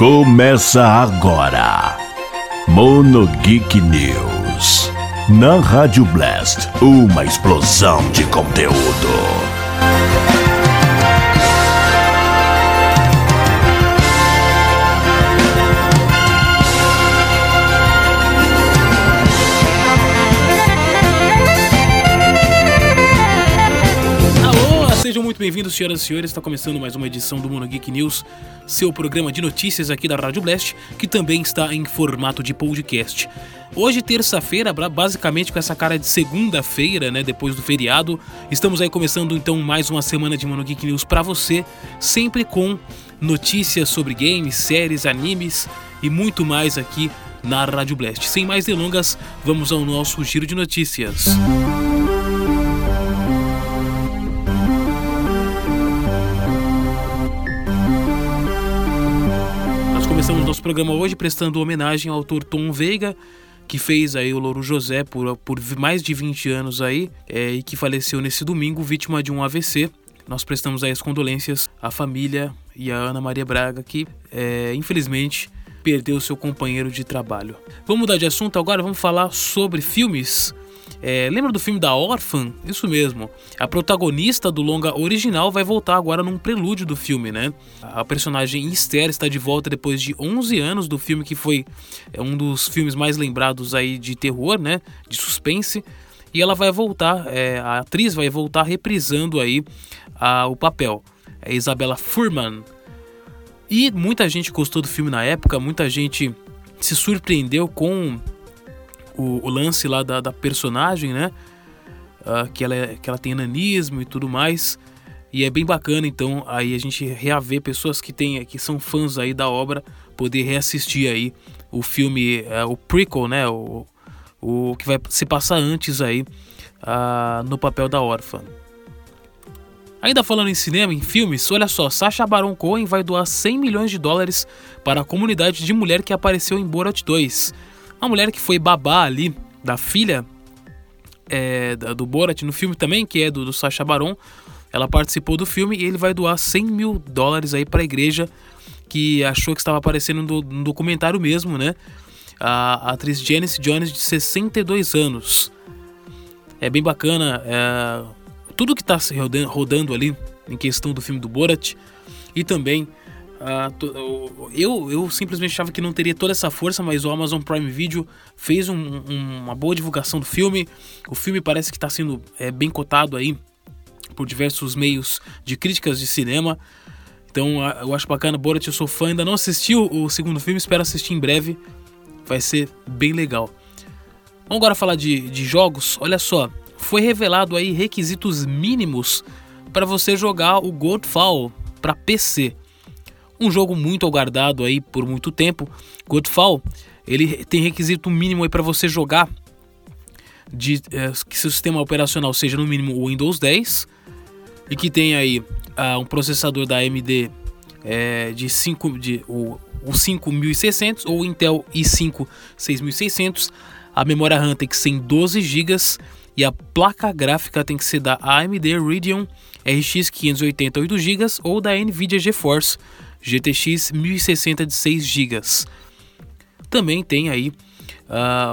Começa agora. Mono Geek News. Na Rádio Blast, uma explosão de conteúdo. Bem-vindos, senhoras e senhores. Está começando mais uma edição do Mono Geek News, seu programa de notícias aqui da Rádio Blast, que também está em formato de podcast. Hoje, terça-feira, basicamente com essa cara de segunda-feira, né, depois do feriado, estamos aí começando então mais uma semana de Mono Geek News para você, sempre com notícias sobre games, séries, animes e muito mais aqui na Rádio Blast. Sem mais delongas, vamos ao nosso giro de notícias. Nós nosso programa hoje prestando homenagem ao autor Tom Veiga, que fez aí o Louro José por, por mais de 20 anos aí é, e que faleceu nesse domingo vítima de um AVC. Nós prestamos aí as condolências à família e à Ana Maria Braga, que é, infelizmente perdeu seu companheiro de trabalho. Vamos mudar de assunto agora, vamos falar sobre filmes. É, lembra do filme da Orphan? Isso mesmo. A protagonista do longa original vai voltar agora num prelúdio do filme, né? A personagem Esther está de volta depois de 11 anos do filme que foi é, um dos filmes mais lembrados aí de terror, né? De suspense. E ela vai voltar, é, a atriz vai voltar reprisando aí a- o papel. É Isabella Furman. E muita gente gostou do filme na época, muita gente se surpreendeu com o, o lance lá da, da personagem, né? Ah, que, ela é- que ela tem nanismo e tudo mais. E é bem bacana, então, aí a gente reaver pessoas que, tem, que são fãs aí da obra, poder reassistir aí o filme, eh, o prequel, né? O, o que vai se passar antes aí ah, no papel da órfã. Ainda falando em cinema, em filmes, olha só, Sacha Baron Cohen vai doar 100 milhões de dólares para a comunidade de mulher que apareceu em Borat 2. Uma mulher que foi babá ali da filha é, do Borat no filme também, que é do, do Sacha Baron. Ela participou do filme e ele vai doar 100 mil dólares aí para a igreja que achou que estava aparecendo no, no documentário mesmo, né? A, a atriz Janice Jones, de 62 anos. É bem bacana. é, tudo que está rodando, rodando ali em questão do filme do Borat e também o- eu, eu simplesmente achava que não teria toda essa força, mas o Amazon Prime Video fez um- um- uma boa divulgação do filme. O filme parece que está sendo é, bem cotado aí por diversos meios de críticas de cinema. Então eu acho bacana. Borat, eu sou fã, ainda não assisti o, o segundo filme, espero assistir em breve. Vai ser bem legal. Vamos agora falar de, de jogos. Olha só, foi revelado aí requisitos mínimos para você jogar o Godfall para PC. Um jogo muito aguardado aí por muito tempo. Godfall, ele tem requisito mínimo aí para você jogar de eh, que seu sistema operacional seja no mínimo o Windows 10 e que tenha aí ah, um processador da AMD eh, de 5 de o, o 5600 ou Intel i5 6600. A memória RAM tem que ser em 12 GB e a placa gráfica tem que ser da AMD Radeon RX 580 8 GB ou da Nvidia GeForce GTX 1060 de 6 GB. Também tem aí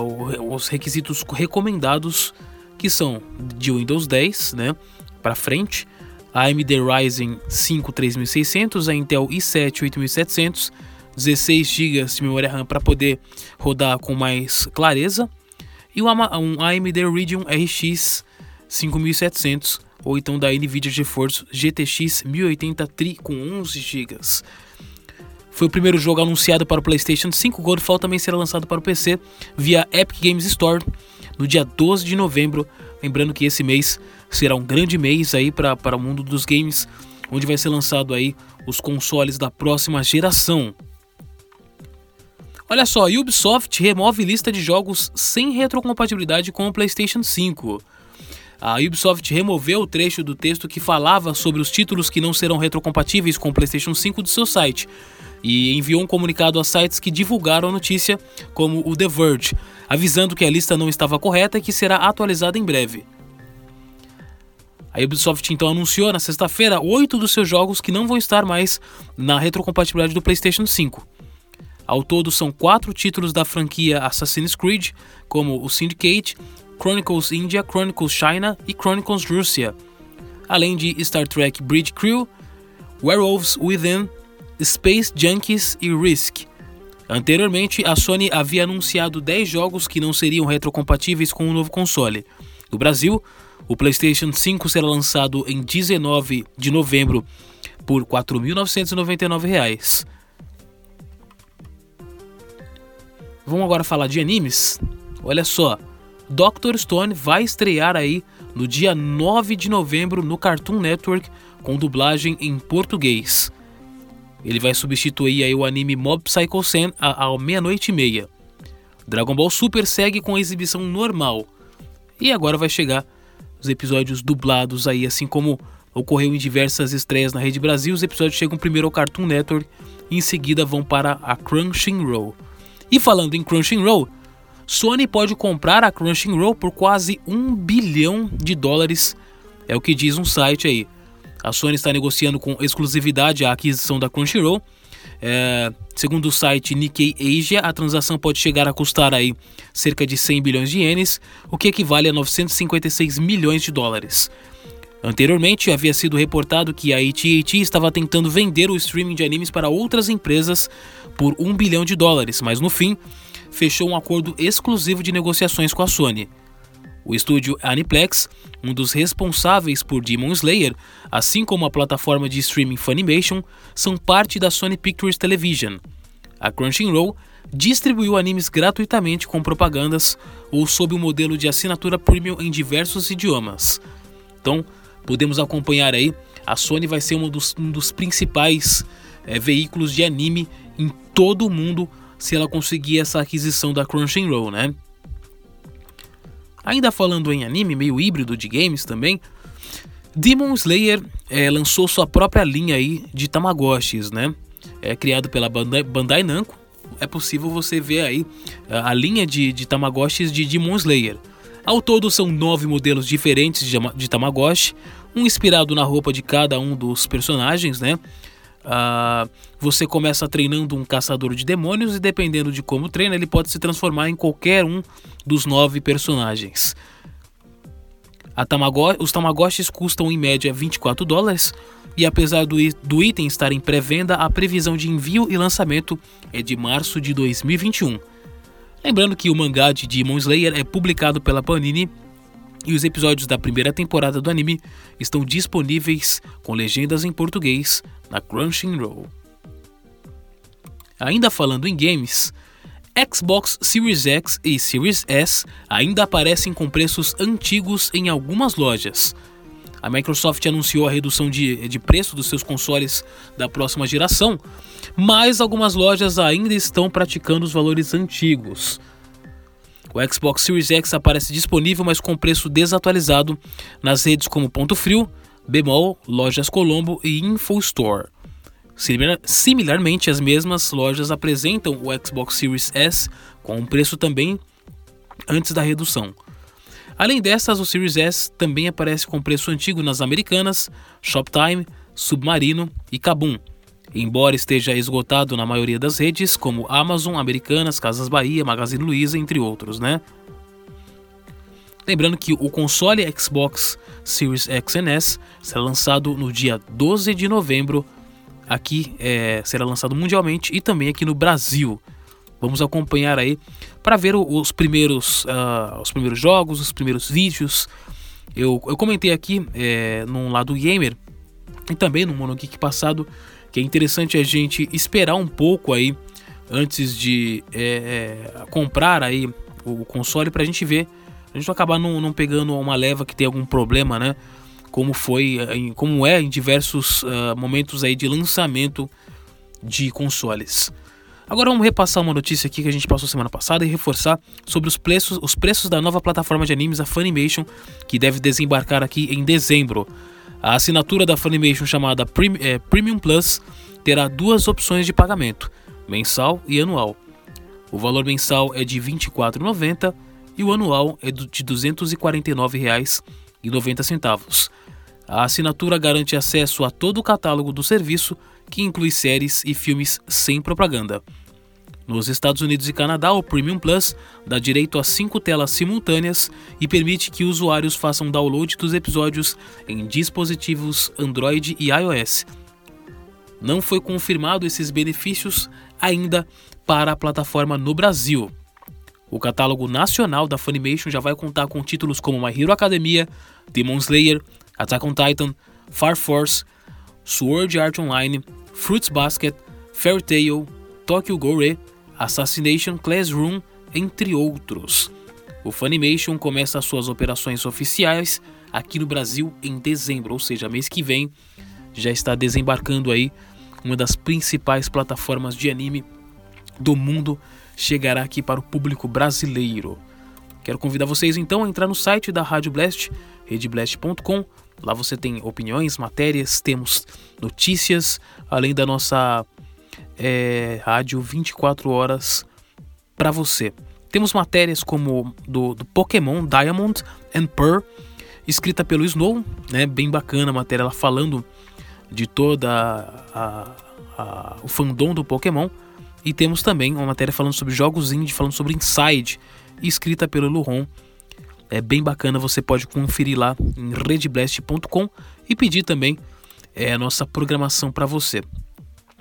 o- os requisitos recomendados que são de Windows 10, né, para frente, a AMD Ryzen 5 3600, a Intel i7 8700, 16 GB de memória RAM para poder rodar com mais clareza e um AMD Radeon RX 5700 ou então da Nvidia GeForce GTX 1080 Tri com 11 GB. Foi o primeiro jogo anunciado para o PlayStation 5. Godfall também será lançado para o PC via Epic Games Store no dia 12 de novembro. Lembrando que esse mês será um grande mês aí para o mundo dos games, onde vai ser lançado aí os consoles da próxima geração. Olha só, Ubisoft remove lista de jogos sem retrocompatibilidade com o PlayStation 5. A Ubisoft removeu o trecho do texto que falava sobre os títulos que não serão retrocompatíveis com o PlayStation 5 do seu site e enviou um comunicado a sites que divulgaram a notícia, como o The Verge, avisando que a lista não estava correta e que será atualizada em breve. A Ubisoft então anunciou na sexta-feira oito dos seus jogos que não vão estar mais na retrocompatibilidade do PlayStation 5. Ao todo, são quatro títulos da franquia Assassin's Creed, como o Syndicate, Chronicles India, Chronicles China e Chronicles Russia, além de Star Trek Bridge Crew, Werewolves Within, Space Junkies e Risk. Anteriormente, a Sony havia anunciado 10 jogos que não seriam retrocompatíveis com o novo console. No Brasil, o PlayStation 5 será lançado em 19 de novembro por R$ 4.999. Vamos agora falar de animes? Olha só, Doctor Stone vai estrear aí no dia 9 de novembro no Cartoon Network com dublagem em português. Ele vai substituir aí o anime Mob Psycho 100 à meia-noite e meia. Dragon Ball Super segue com a exibição normal. E agora vai chegar os episódios dublados aí, assim como ocorreu em diversas estreias na Rede Brasil. Os episódios chegam primeiro ao Cartoon Network e em seguida vão para a Crunchyroll. E falando em Crunchyroll, Sony pode comprar a Crunchyroll por quase um bilhão de dólares, é o que diz um site aí. A Sony está negociando com exclusividade a aquisição da Crunchyroll. É, segundo o site Nikkei Asia, a transação pode chegar a custar aí cerca de 100 bilhões de ienes, o que equivale a 956 milhões de dólares. Anteriormente, havia sido reportado que a AT&T estava tentando vender o streaming de animes para outras empresas por 1 bilhão de dólares, mas no fim, fechou um acordo exclusivo de negociações com a Sony. O estúdio Aniplex, um dos responsáveis por Demon Slayer, assim como a plataforma de streaming Funimation, são parte da Sony Pictures Television. A Crunchyroll distribuiu animes gratuitamente com propagandas ou sob o um modelo de assinatura premium em diversos idiomas. Então, podemos acompanhar aí, a Sony vai ser um dos, um dos principais é, veículos de anime em todo o mundo se ela conseguir essa aquisição da Crunchyroll, né? Ainda falando em anime, meio híbrido de games também, Demon Slayer é, lançou sua própria linha aí de Tamagotchis, né? É criado pela Bandai, Namco. É possível você ver aí a, a linha de, de Tamagotchis de Demon Slayer. Ao todo são nove modelos diferentes de, de Tamagotchi, um inspirado na roupa de cada um dos personagens, né? Uh, você começa treinando um caçador de demônios e dependendo de como treina, ele pode se transformar em qualquer um dos nove personagens. Tamago os Tamagotchis custam em média 24 dólares e apesar do, do item estar em pré-venda, a previsão de envio e lançamento é de março de 2021. Lembrando que o mangá de Demon Slayer é publicado pela Panini e os episódios da primeira temporada do anime estão disponíveis com legendas em português na Crunchyroll. Ainda falando em games, Xbox Series X e Series S ainda aparecem com preços antigos em algumas lojas. A Microsoft anunciou a redução de, de preço dos seus consoles da próxima geração, mas algumas lojas ainda estão praticando os valores antigos. O Xbox Series X aparece disponível, mas com preço desatualizado nas redes como Ponto Frio, Bemol, Lojas Colombo e InfoStore. Similarmente, as mesmas lojas apresentam o Xbox Series S com um preço também antes da redução. Além dessas, o Series S também aparece com preço antigo nas Americanas, Shoptime, Submarino e Kabum, embora esteja esgotado na maioria das redes, como Amazon, Americanas, Casas Bahia, Magazine Luiza, entre outros, né? Lembrando que o console Xbox Series X e S será lançado no dia 12 de novembro, aqui é, será lançado mundialmente e também aqui no Brasil. Vamos acompanhar aí para ver os primeiros, uh, os primeiros jogos, os primeiros vídeos. Eu, eu comentei aqui é, num lado gamer e também no Monogeek passado que é interessante a gente esperar um pouco aí antes de é, é, comprar aí o console para a gente ver, a gente não acabar não, não, pegando uma leva que tem algum problema, né? Como foi, em, como é em diversos uh, momentos aí de lançamento de consoles. Agora vamos repassar uma notícia aqui que a gente passou semana passada e reforçar sobre os preços, os preços da nova plataforma de animes, a Funimation, que deve desembarcar aqui em dezembro. A assinatura da Funimation chamada é, Premium Plus terá duas opções de pagamento, mensal e anual. O valor mensal é de R$ 24,90 e o anual é de R$ 249,90. A assinatura garante acesso a todo o catálogo do serviço, que inclui séries e filmes sem propaganda. Nos Estados Unidos e Canadá, o Premium Plus dá direito a cinco telas simultâneas e permite que usuários façam download dos episódios em dispositivos Android e iOS. Não foi confirmado esses benefícios ainda para a plataforma no Brasil. O catálogo nacional da Funimation já vai contar com títulos como My Hero Academia, Demon Slayer, Attack on Titan, Far Force, Sword Art Online, Fruits Basket, Fairy Tail, Tokyo Gore, Assassination Classroom, entre outros. O Funimation começa suas operações oficiais aqui no Brasil em dezembro, ou seja, mês que vem já está desembarcando aí uma das principais plataformas de anime do mundo chegará aqui para o público brasileiro. Quero convidar vocês então a entrar no site da Rádio Blast, redblast.com. Lá você tem opiniões, matérias, temos notícias, além da nossa é, rádio 24 horas para você. Temos matérias como do, do, Pokémon Diamond and Pearl, escrita pelo Snow, né? Bem bacana a matéria, ela falando de toda a, a, o fandom do Pokémon. E temos também uma matéria falando sobre jogos indie, falando sobre Inside, escrita pelo Luron. É bem bacana, você pode conferir lá em redblast.com e pedir também é, a nossa programação para você.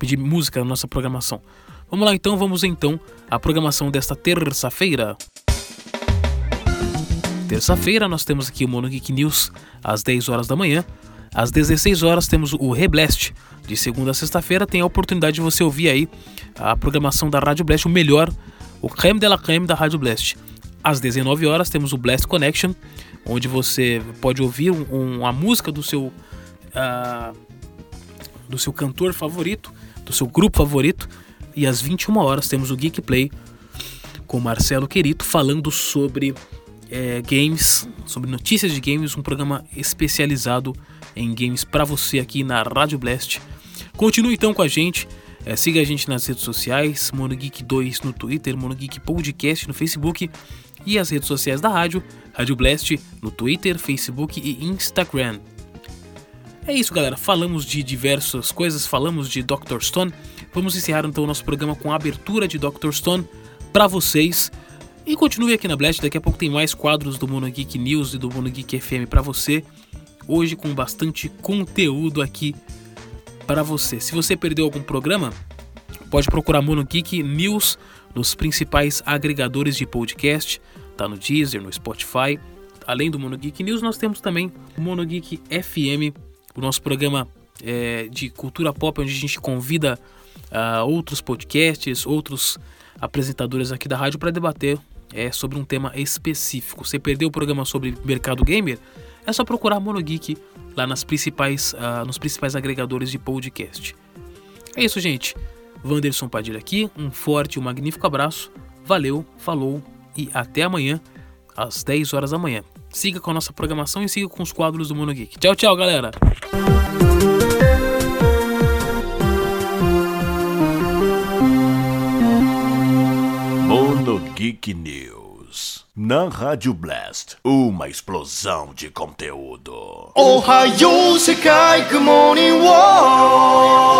Pedir música na nossa programação. Vamos lá então, vamos então à programação desta terça-feira. Terça-feira nós temos aqui o Mono Geek News às 10 horas da manhã. Às 16 horas temos o Reblast. De segunda a sexta-feira tem a oportunidade de você ouvir aí a programação da Rádio Blast, o melhor, o creme de la creme da Rádio Blast. Às 19 horas temos o Blast Connection, onde você pode ouvir um, a música do seu uh, do seu cantor favorito, do seu grupo favorito. E às 21 horas temos o Geek Play com Marcelo Querito falando sobre é, games, sobre notícias de games, um programa especializado em games para você aqui na Rádio Blast. Continue então com a gente. É, siga a gente nas redes sociais, MonoGeek2 no Twitter, MonoGeek Podcast no Facebook e as redes sociais da rádio, Rádio Blast no Twitter, Facebook e Instagram. É isso, galera. Falamos de diversas coisas, falamos de Dr. Stone. Vamos encerrar então o nosso programa com a abertura de Dr. Stone para vocês. E continue aqui na Blast, daqui a pouco tem mais quadros do Mono Geek News e do Mono Geek FM para você hoje com bastante conteúdo aqui para você. Se você perdeu algum programa, pode procurar Mono Geek News nos principais agregadores de podcast, tá no Deezer, no Spotify. Além do Mono Geek News, nós temos também o Mono Geek FM, o nosso programa é, de cultura pop, onde a gente convida uh, outros podcasts, outros apresentadores aqui da rádio para debater é, sobre um tema específico. Você perdeu o programa sobre mercado gamer? é só procurar Monogeek lá nas principais, uh, nos principais agregadores de podcast. É isso, gente. Wanderson Padilha aqui, um forte e um magnífico abraço. Valeu, falou e até amanhã, às 10 horas da manhã. Siga com a nossa programação e siga com os quadros do Monogeek. Tchau, tchau, galera! Monogeek News na Rádio Blast, uma explosão de conteúdo. Ohio, Sekai, Good Morning World.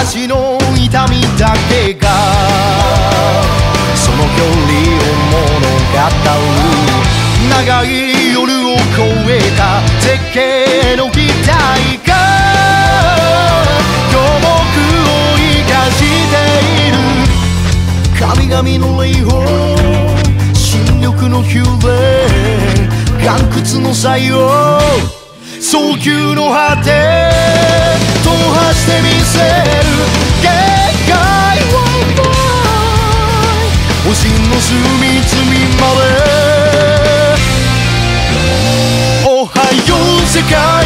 足の痛みだけがその距離を物語る長い夜を越えた絶景の期待が巨木を生かしている。神々の霊峰新緑の幽霊岩窟の採用早急の果て踏破してみせる。限界は星の隅々まで。おはよう世界。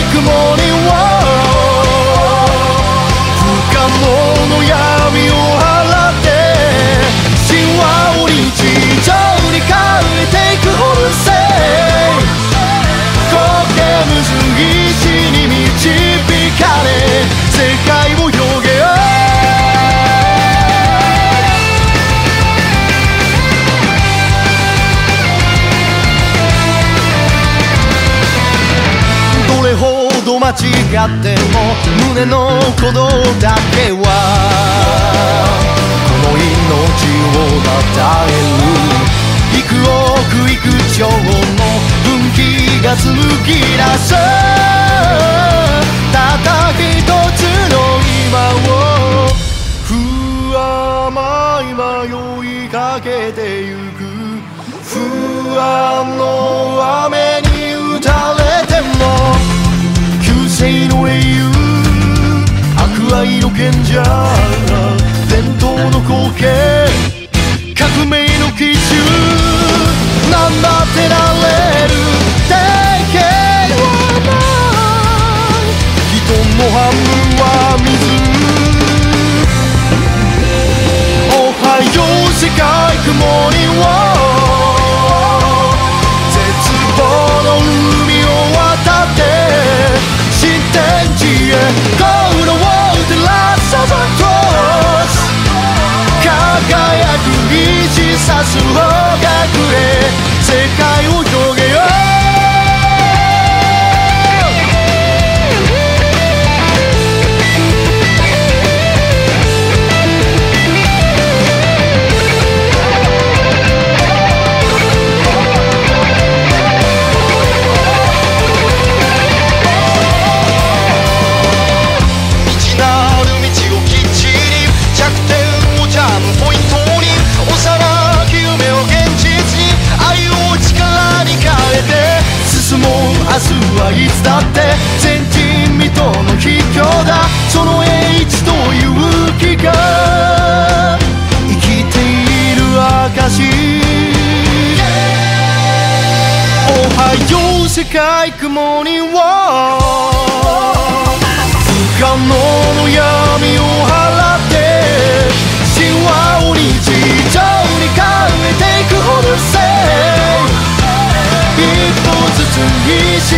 違っても胸の鼓動だけはこの命をたえる幾億幾兆の分岐が紡ぎ出すただ一つの今を不甘い迷いかけてゆく。不安の賢者伝統の光景革命の基準なんだってなれる定型はない人の半分は水おはよう世界雲に さす方 はいつだって前人未到の秘境だ。その英知と勇気が生きている証おはよう世界雲には。不可能の闇を払って。神話を日常に変えていくほど Y si